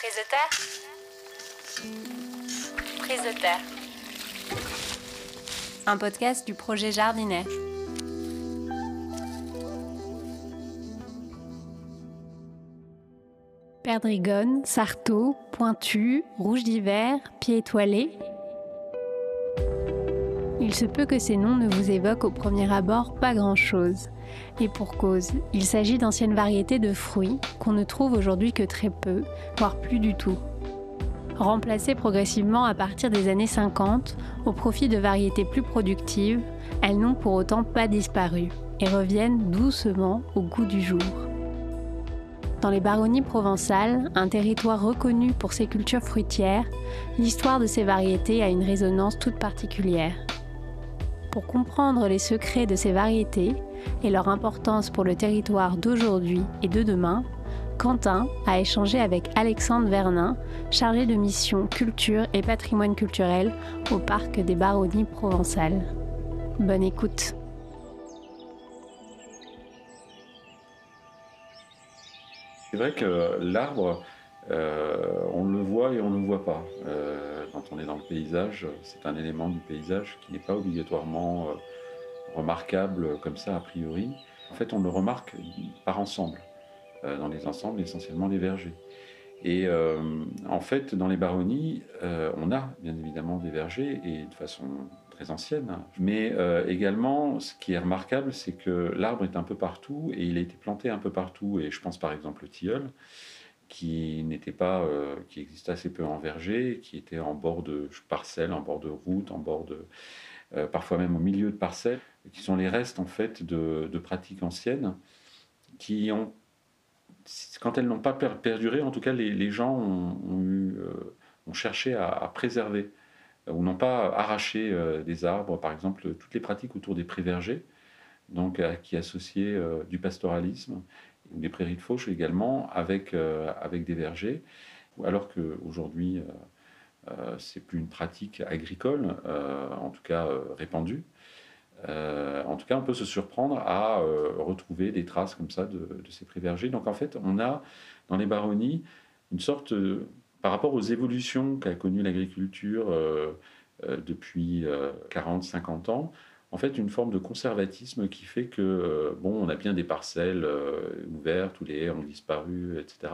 Prise de terre Prise de terre. Un podcast du projet Jardinet. Perdrigone, sarto, pointu, rouge d'hiver, pied étoilé. Il se peut que ces noms ne vous évoquent au premier abord pas grand-chose. Et pour cause, il s'agit d'anciennes variétés de fruits qu'on ne trouve aujourd'hui que très peu, voire plus du tout. Remplacées progressivement à partir des années 50 au profit de variétés plus productives, elles n'ont pour autant pas disparu et reviennent doucement au goût du jour. Dans les baronnies provençales, un territoire reconnu pour ses cultures fruitières, l'histoire de ces variétés a une résonance toute particulière. Pour comprendre les secrets de ces variétés et leur importance pour le territoire d'aujourd'hui et de demain, Quentin a échangé avec Alexandre Vernin, chargé de mission culture et patrimoine culturel au parc des Baronnies provençales. Bonne écoute. C'est vrai que l'arbre, euh, on le voit et on ne le voit pas. Euh, quand on est dans le paysage, c'est un élément du paysage qui n'est pas obligatoirement euh, remarquable comme ça a priori. En fait, on le remarque par ensemble, dans les ensembles, essentiellement les vergers. Et en fait, dans les baronnies, on a bien évidemment des vergers et de façon très ancienne. Mais également, ce qui est remarquable, c'est que l'arbre est un peu partout et il a été planté un peu partout. Et je pense par exemple au tilleul qui n'était pas, euh, qui existait assez peu en verger, qui était en bord de parcelles, en bord de route, en bord de, euh, parfois même au milieu de parcelles, qui sont les restes en fait de, pratiques anciennes, qui ont, quand elles n'ont pas perduré, en tout cas les, gens ont, eu, euh, cherché à, préserver ou n'ont pas arraché des arbres, par exemple toutes les pratiques autour des pré-vergers, donc qui associaient du pastoralisme des prairies de fauche également avec, euh, avec des vergers, alors qu'aujourd'hui, euh, euh, c'est plus une pratique agricole, en tout cas répandue. en tout cas, on peut se surprendre à retrouver des traces comme ça de, de ces pré-vergers. Donc en fait, on a dans les baronnies une sorte, par rapport aux évolutions qu'a connues l'agriculture depuis 40-50 ans, en fait une forme de conservatisme qui fait que, euh, bon, on a bien des parcelles euh, ouvertes où les haies ont disparu, etc.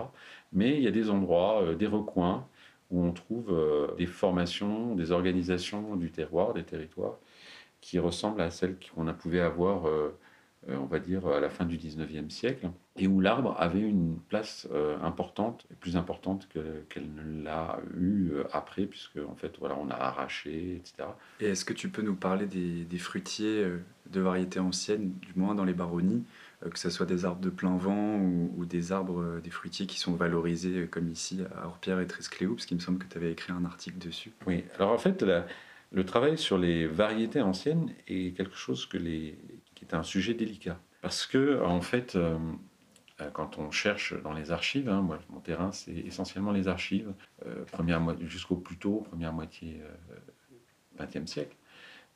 Mais il y a des endroits, euh, des recoins, où on trouve des formations, des organisations du terroir, des territoires, qui ressemblent à celles qu'on a pu avoir on va dire, à la fin du 19e siècle, et où l'arbre avait une place euh, importante, plus importante qu'elle ne l'a eu euh, après, puisque en fait, voilà, on a arraché, etc. Et est-ce que tu peux nous parler des, fruitiers de variétés anciennes, du moins dans les baronnies, que ce soit des arbres de plein vent ou, des arbres, des fruitiers qui sont valorisés, comme ici à Orpierre et Trescléou, parce qu'il me semble que tu avais écrit un article dessus? Oui, alors en fait, le travail sur les variétés anciennes est quelque chose que les, est un sujet délicat. Parce que, en fait, euh, euh, quand on cherche dans les archives, hein, moi, mon terrain, c'est essentiellement les archives, euh, jusqu'au plus tôt, première moitié XXe siècle,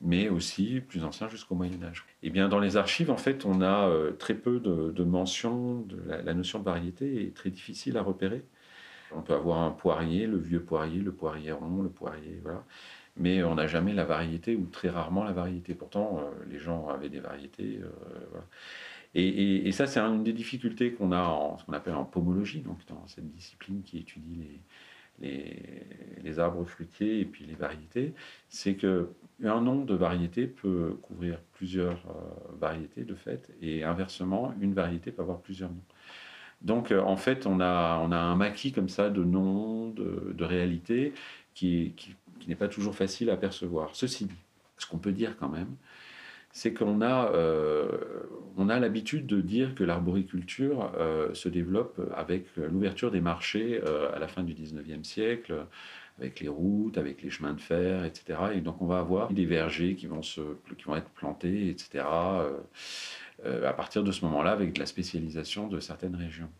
mais aussi plus ancien jusqu'au Moyen Âge. Et eh bien, dans les archives, en fait, on a très peu de, mentions de la, la, notion de variété est très difficile à repérer. On peut avoir un poirier, le vieux poirier, le poirier rond, le poirier, voilà mais on n'a jamais la variété ou très rarement la variété. Pourtant, euh, les gens avaient des variétés. Euh, et, ça, c'est une des difficultés qu'on a en ce qu'on appelle en pomologie, donc dans cette discipline qui étudie les, les, arbres fruitiers et puis les variétés, c'est que un nom de variété peut couvrir plusieurs euh, variétés de fait, et inversement, une variété peut avoir plusieurs noms. Donc, en fait, on a, on a un maquis comme ça de noms, de, de réalités, qui, qui, qui n'est pas toujours facile à percevoir. Ceci dit, ce qu'on peut dire quand même, c'est qu'on a, euh, a l'habitude de dire que l'arboriculture euh, se développe avec l'ouverture des marchés euh, à la fin du 19e siècle, avec les routes, avec les chemins de fer, etc. Et donc on va avoir des vergers qui vont, se, qui vont être plantés, etc. à partir de ce moment-là, avec de la spécialisation de certaines régions.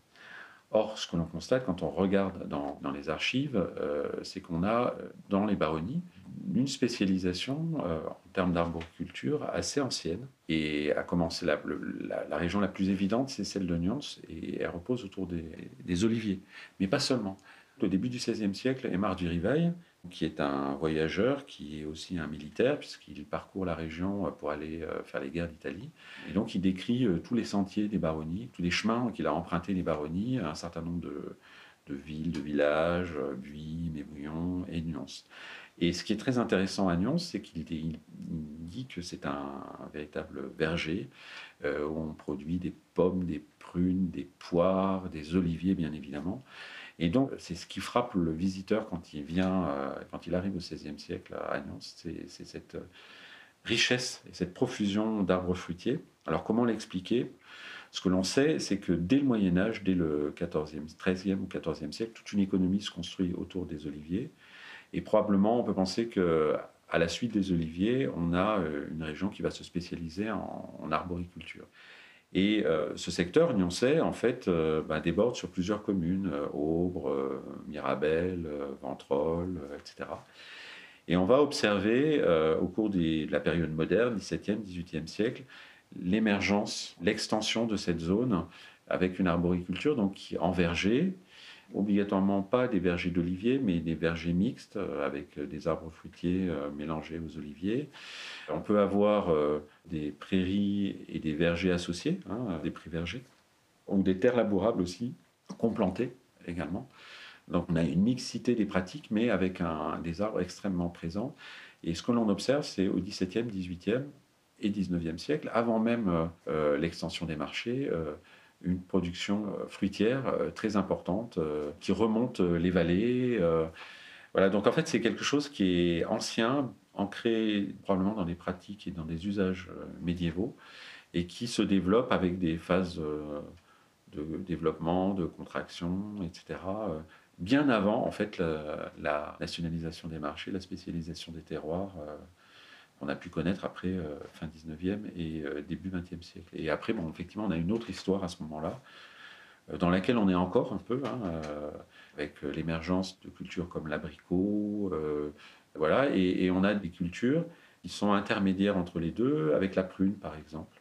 Or, ce que l'on constate quand on regarde dans, les archives, euh, c'est qu'on a dans les baronnies une spécialisation euh, en termes d'arboriculture assez ancienne. Et à commencer, la, la, région la plus évidente, c'est celle de Nyons, et elle repose autour des, oliviers. Mais pas seulement. Au début du XVIe siècle, Aymar du Rivail, qui est un voyageur, qui est aussi un militaire, puisqu'il parcourt la région pour aller faire les guerres d'Italie. Et donc il décrit tous les sentiers des baronnies, tous les chemins qu'il a empruntés les baronnies, un certain nombre de, de villes, de villages, Buis, Mébouillon et Nuance. Et ce qui est très intéressant à Nyons, c'est qu'il dit que c'est un, véritable verger euh, où on produit des pommes, des prunes, des poires, des oliviers, bien évidemment. Et donc, c'est ce qui frappe le visiteur quand il vient, euh, quand il arrive au XVIe siècle à Nyons, c'est cette richesse et cette profusion d'arbres fruitiers. Alors, comment l'expliquer? Ce que l'on sait, c'est que dès le Moyen Âge, dès le 14e, 13e ou 14e siècle, toute une économie se construit autour des oliviers. Et probablement, on peut penser que à la suite des oliviers, on a euh, une région qui va se spécialiser en, arboriculture. Et euh, ce secteur, sait, en fait, euh, bah, déborde sur plusieurs communes, Aubre, Mirabel, Ventrolles, etc. Et on va observer au cours de la période moderne, 17e, 18e siècle, l'émergence, l'extension de cette zone avec une arboriculture donc en verger, obligatoirement pas des vergers d'oliviers, mais des vergers mixtes euh, avec des arbres fruitiers euh, mélangés aux oliviers. On peut avoir euh, des prairies et des vergers associés, hein, des prés vergers, ou des terres labourables aussi, complantées également. Donc on a une mixité des pratiques, mais avec des arbres extrêmement présents. Et ce que l'on observe, c'est au XVIIe, XVIIIe et XIXe siècle, avant même l'extension des marchés, une production euh, fruitière euh, très importante euh, qui remonte les vallées. Voilà, donc en fait c'est quelque chose qui est ancien, ancré probablement dans des pratiques et dans des usages médiévaux et qui se développe avec des phases de développement, de contraction, etc. Bien avant en fait la, nationalisation des marchés, la spécialisation des terroirs on a pu connaître après euh, fin 19e et euh, début 20e siècle. Et après, bon, effectivement, on a une autre histoire à ce moment-là, euh, dans laquelle on est encore un peu, hein, avec l'émergence de cultures comme l'abricot, voilà, et, on a des cultures qui sont intermédiaires entre les deux, avec la prune, par exemple.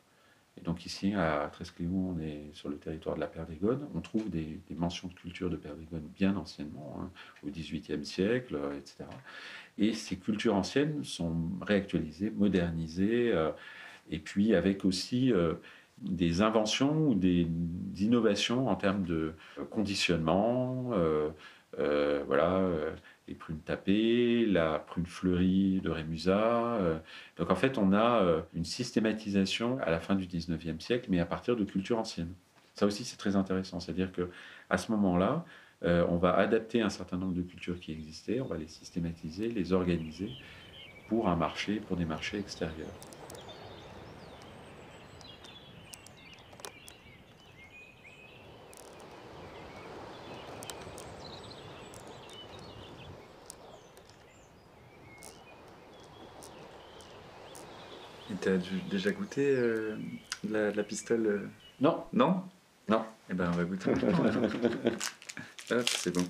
Et donc ici, à Trescléon, on est sur le territoire de la Perdégone. On trouve des, mentions de culture de Perdégone bien anciennement, hein, au XVIIIe siècle, etc. Et ces cultures anciennes sont réactualisées, modernisées, euh, et puis avec aussi euh, des inventions ou des, innovations en termes de conditionnement, euh, voilà, les prunes tapées, la prune fleurie de Rémusat. donc en fait, on a une systématisation à la fin du 19e siècle, mais à partir de cultures anciennes. Ça aussi, c'est très intéressant. C'est-à-dire que à ce moment-là, euh, on va adapter un certain nombre de cultures qui existaient, on va les systématiser, les organiser pour un marché, pour des marchés extérieurs. Tu as déjà goûté euh, la, la, pistole euh? Non. Non? Non. Eh ben, on va goûter. c'est bon.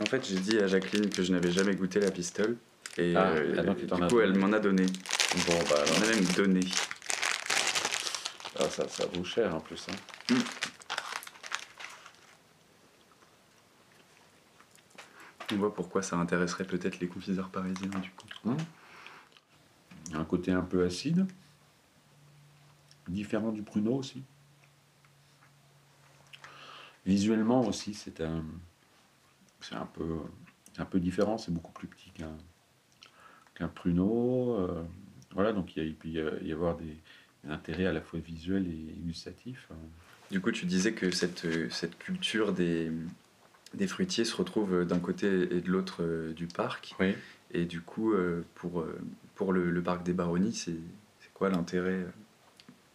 En fait, j'ai dit à Jacqueline que je n'avais jamais goûté la pistole. Et ah, euh, du coup, elle m'en a donné. Bon, bah Elle m'en a même donné. Ah, ça, ça vaut cher en plus. Hein. Mm. On voit pourquoi ça intéresserait peut-être les confiseurs parisiens, du coup. Mm. Un côté un peu acide. Différent du pruneau aussi. Visuellement aussi, c'est un, c'est un peu, un peu différent. C'est beaucoup plus petit qu'un, qu'un pruneau. Euh, voilà, donc il, peut y avoir des, intérêts à la fois visuels et gustatifs. Hein. Du coup, tu disais que cette, cette culture des, des fruitiers se retrouve d'un côté et de l'autre euh, du parc. Oui. Et du coup, euh, pour, pour le, parc des Baronnies, c'est, c'est quoi l'intérêt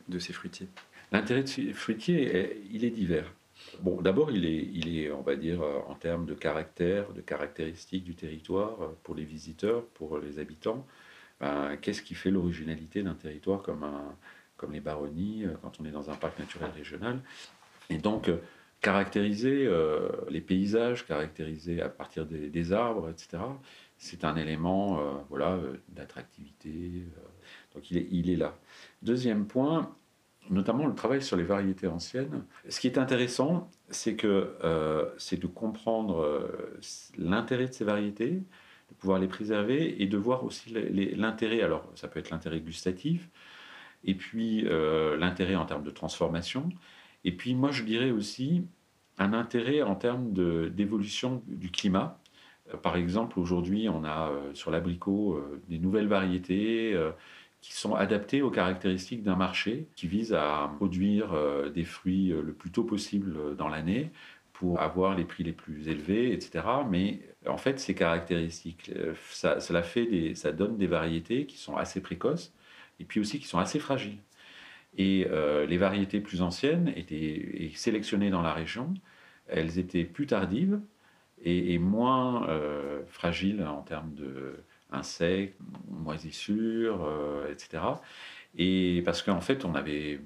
de ces fruitiers? L'intérêt de ces fruitiers, il est divers. Bon, d'abord, il est, il est, on va dire, euh, en termes de caractère, de caractéristiques du territoire, euh, pour les visiteurs, pour les habitants, ben, qu'est-ce qui fait l'originalité d'un territoire comme, un, comme les baronnies, euh, quand on est dans un parc naturel régional? Et donc, caractériser les paysages, caractériser à partir des, arbres, etc., c'est un élément voilà, d'attractivité. donc, il est, il est là. Deuxième point, notamment le travail sur les variétés anciennes. Ce qui est intéressant, c'est que c'est de comprendre l'intérêt de ces variétés, de pouvoir les préserver et de voir aussi l'intérêt. Alors, ça peut être l'intérêt gustatif, et puis l'intérêt en termes de transformation, et puis moi je dirais aussi un intérêt en termes d'évolution du climat. Euh, par exemple, aujourd'hui, on a euh, sur l'abricot euh, des nouvelles variétés qui sont adaptées aux caractéristiques d'un marché qui vise à produire des fruits le plus tôt possible dans l'année pour avoir les prix les plus élevés, etc. Mais en fait, ces caractéristiques, ça, fait des, ça donne des variétés qui sont assez précoces et puis aussi qui sont assez fragiles. Et les variétés plus anciennes étaient sélectionnées dans la région elles étaient plus tardives et, moins euh, fragiles en termes d'insectes, moisissures, euh, etc. Et parce qu'en fait, on n'avait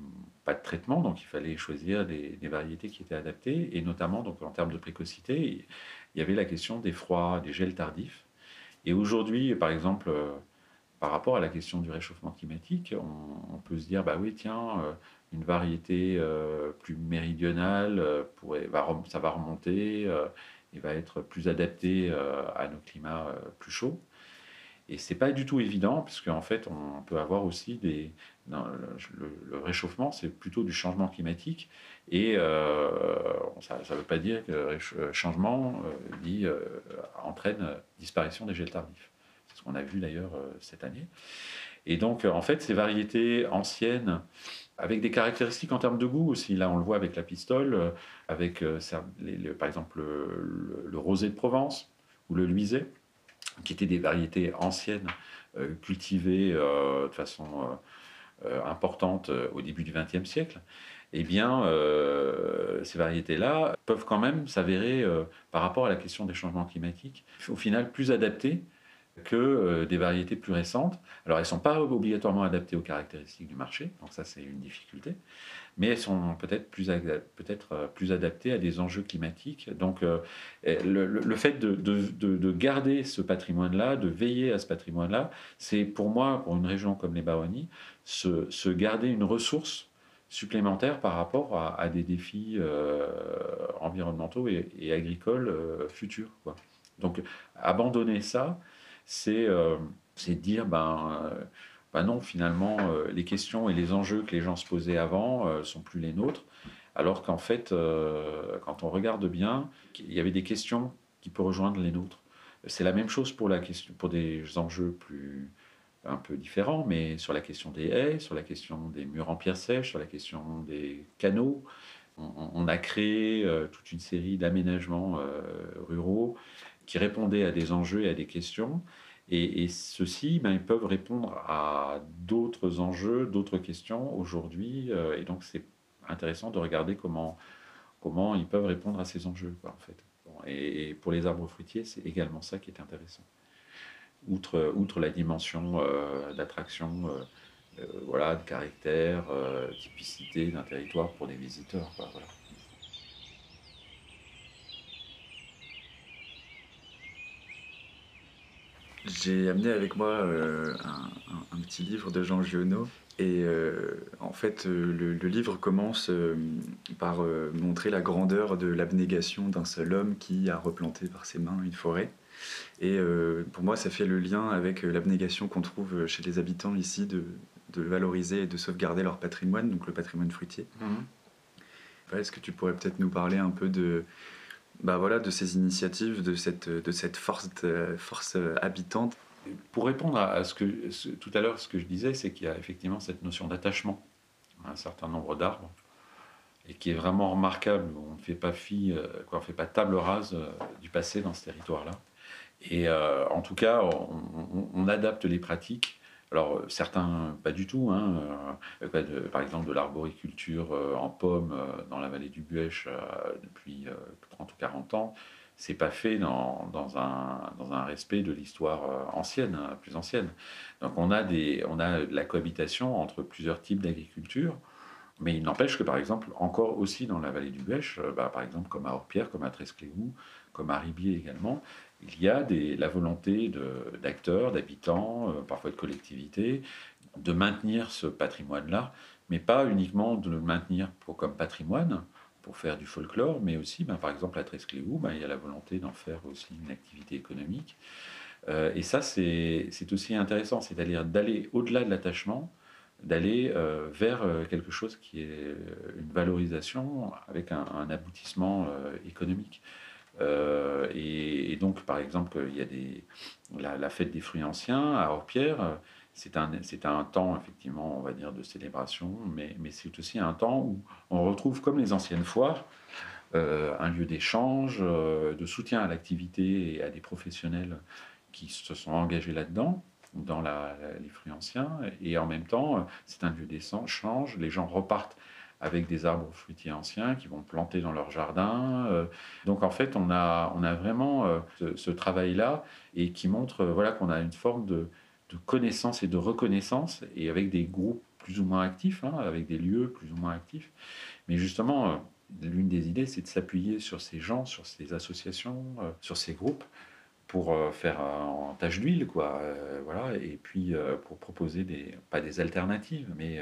pas de traitement, donc il fallait choisir des, variétés qui étaient adaptées, et notamment donc, en termes de précocité, il y avait la question des froids, des gels tardifs. Et aujourd'hui, par exemple, euh, par rapport à la question du réchauffement climatique, on, peut se dire, bah oui, tiens, une variété euh, plus méridionale, euh, pourrait, ça va remonter euh, et va être plus adapté à nos climats plus chauds. Et c'est pas du tout évident, parce qu'en fait, on peut avoir aussi des. le, réchauffement, c'est plutôt du changement climatique. Et ça ne veut pas dire que le changement dit, entraîne disparition des gels tardifs. C'est ce qu'on a vu d'ailleurs cette année. Et donc, en fait, ces variétés anciennes avec des caractéristiques en termes de goût aussi. Là, on le voit avec la pistole, euh, avec euh, par exemple le, rosé de Provence ou le luisé, qui étaient des variétés anciennes euh, cultivées de façon importante au début du XXe siècle. Eh bien, ces variétés-là peuvent quand même s'avérer, par rapport à la question des changements climatiques, au final plus adaptées que euh, des variétés plus récentes. Alors, elles ne sont pas obligatoirement adaptées aux caractéristiques du marché, donc ça, c'est une difficulté, mais elles sont peut-être plus, peut-être euh, plus adaptées à des enjeux climatiques. Donc, euh, le, fait de, de, garder ce patrimoine-là, de veiller à ce patrimoine-là, c'est pour moi, pour une région comme les Baronnies, se, se garder une ressource supplémentaire par rapport à, des défis environnementaux et, agricoles futurs. Donc, abandonner ça, euh, c'est dire, ben, euh, ben, non, finalement, euh, les questions et les enjeux que les gens se posaient avant sont plus les nôtres. Alors qu'en fait, quand on regarde bien, il y avait des questions qui peuvent rejoindre les nôtres. C'est la même chose pour, la question, pour des enjeux plus un peu différents, mais sur la question des haies, sur la question des murs en pierre sèche, sur la question des canaux. On, a créé toute une série d'aménagements ruraux qui répondaient à des enjeux et à des questions. Et, ceux-ci, ben, ils peuvent répondre à d'autres enjeux, d'autres questions aujourd'hui. Euh, et donc, c'est intéressant de regarder comment, ils peuvent répondre à ces enjeux. en fait. et, pour les arbres fruitiers, c'est également ça qui est intéressant. Outre, la dimension euh, d'attraction, euh, voilà, de caractère, typicité d'un territoire pour des visiteurs. J'ai amené avec moi euh, un, petit livre de Jean Giono. Et euh, en fait, euh, le, livre commence par montrer la grandeur de l'abnégation d'un seul homme qui a replanté par ses mains une forêt. Et pour moi, ça fait le lien avec l'abnégation qu'on trouve chez les habitants ici de, valoriser et de sauvegarder leur patrimoine, donc le patrimoine fruitier. Mmh. Est-ce que tu pourrais peut-être nous parler un peu de, bah voilà, de ces initiatives, de cette, de cette force, force habitante. Pour répondre à ce que tout à l'heure, ce que je disais, c'est qu'il y a effectivement cette notion d'attachement à un certain nombre d'arbres et qui est vraiment remarquable. On ne fait pas fi, euh, quoi, on fait pas table rase euh, du passé dans ce territoire-là. Et euh, en tout cas, on, adapte les pratiques alors certains, pas du tout. Hein, euh, par exemple, de l'arboriculture euh, en pommes euh, dans la vallée du Buèche depuis 30 ou 40 ans, c'est pas fait dans, un, dans, un, respect de l'histoire ancienne, hein, plus ancienne. Donc on a, des, on a de la cohabitation entre plusieurs types d'agriculture. Mais il n'empêche que, par exemple, encore aussi dans la vallée du Buèche, bah, par exemple comme à Orpierre, comme à Trescléou, comme à Ribier également, il y a la volonté d'acteurs, d'habitants, euh, parfois de collectivités, de maintenir ce patrimoine-là, mais pas uniquement de le maintenir pour, comme patrimoine, pour faire du folklore, mais aussi, ben, par exemple, à Trescléou, ben, il y a la volonté d'en faire aussi une activité économique. Euh, et ça, c'est aussi intéressant, c'est-à-dire d'aller au-delà de l'attachement, d'aller euh, vers quelque chose qui est une valorisation avec un, aboutissement économique. Et, donc, par exemple, il y a la, fête des fruits anciens à Orpierre, c'est un, temps, effectivement, on va dire, de célébration, mais, c'est aussi un temps où on retrouve, comme les anciennes foires, un lieu d'échange, de soutien à l'activité et à des professionnels qui se sont engagés là-dedans, dans les fruits anciens, et en même temps, c'est un lieu d'échange. Les gens repartent avec des arbres fruitiers anciens qui vont planter dans leur jardin. Euh, donc en fait, on a, vraiment euh, ce, travail-là et qui montre euh, voilà, qu'on a une forme de, connaissance et de reconnaissance, et avec des groupes plus ou moins actifs, hein, avec des lieux plus ou moins actifs. Mais justement, l'une des idées, c'est de s'appuyer sur ces gens, sur ces associations, sur ces groupes, pour euh, faire en tâche d'huile, quoi. Euh, voilà, et puis euh, pour proposer des, pas des alternatives, mais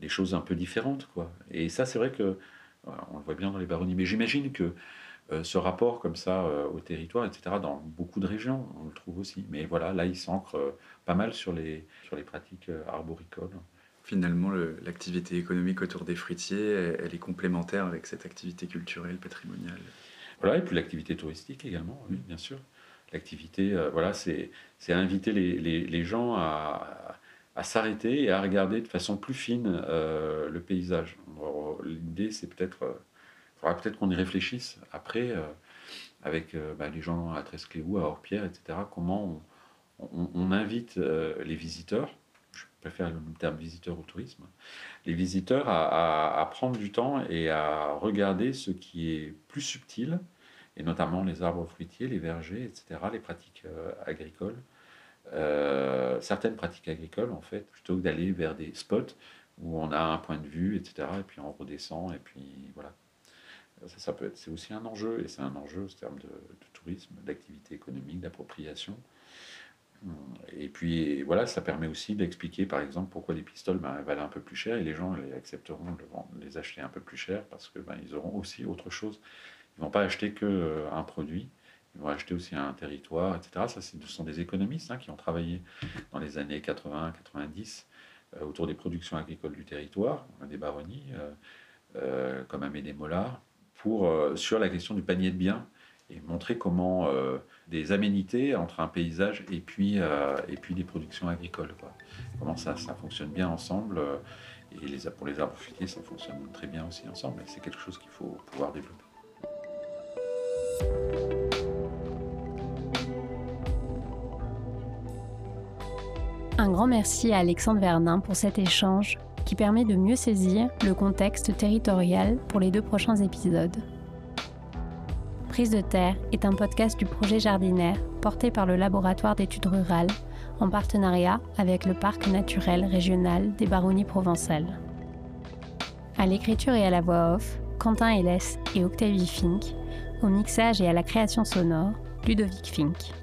des choses un peu différentes, quoi. Et ça, c'est vrai que on le voit bien dans les baronnies. Mais j'imagine que ce rapport comme ça au territoire, etc., dans beaucoup de régions, on le trouve aussi. Mais voilà, là, il s'ancre pas mal sur les, sur les pratiques arboricoles. Finalement, l'activité économique autour des fruitiers, elle est complémentaire avec cette activité culturelle, patrimoniale. Voilà, et puis l'activité touristique également, oui, bien sûr l'activité, euh, voilà, c'est inviter les, les, gens à, à s'arrêter et à regarder de façon plus fine euh, le paysage. L'idée, c'est peut-être, il euh, faudra peut-être qu'on y réfléchisse après, avec bah, les gens à Trescléou, à Orpierre, etc., comment on, on, invite les visiteurs, je préfère le terme visiteur au tourisme, les visiteurs à, à, prendre du temps et à regarder ce qui est plus subtil, et notamment les arbres fruitiers, les vergers, etc., les pratiques euh, agricoles. Euh, certaines pratiques agricoles, en fait, plutôt que d'aller vers des spots où on a un point de vue, etc., et puis on redescend, et puis voilà. Ça, ça peut être, c'est aussi un enjeu, et c'est un enjeu en termes de, tourisme, d'activité économique, d'appropriation. Et puis voilà, ça permet aussi d'expliquer par exemple pourquoi les pistoles ben, valent un peu plus cher et les gens les accepteront de les acheter un peu plus cher parce que ben, auront aussi autre chose ils ne vont pas acheter qu'un euh, produit, ils vont acheter aussi un territoire, etc. Ça, ce sont des économistes hein, qui ont travaillé dans les années 80-90 euh, autour des productions agricoles du territoire, des baronnies, euh, comme Amédée Mollard, pour, sur la question du panier de biens et montrer comment des aménités entre un paysage et puis, et puis des productions agricoles. Comment ça, ça fonctionne bien ensemble. et les, pour les arbres fruitiers, ça fonctionne très bien aussi ensemble. c'est quelque chose qu'il faut pouvoir développer. Un grand merci à Alexandre Verdun pour cet échange qui permet de mieux saisir le contexte territorial pour les deux prochains épisodes. Prise de terre est un podcast du projet Jardinaire porté par le laboratoire d'études rurales en partenariat avec le parc naturel régional des Baronnies provençales. À l'écriture et à la voix off, Quentin Hélès et Octavie Fink, au mixage et à la création sonore, Ludovic Fink.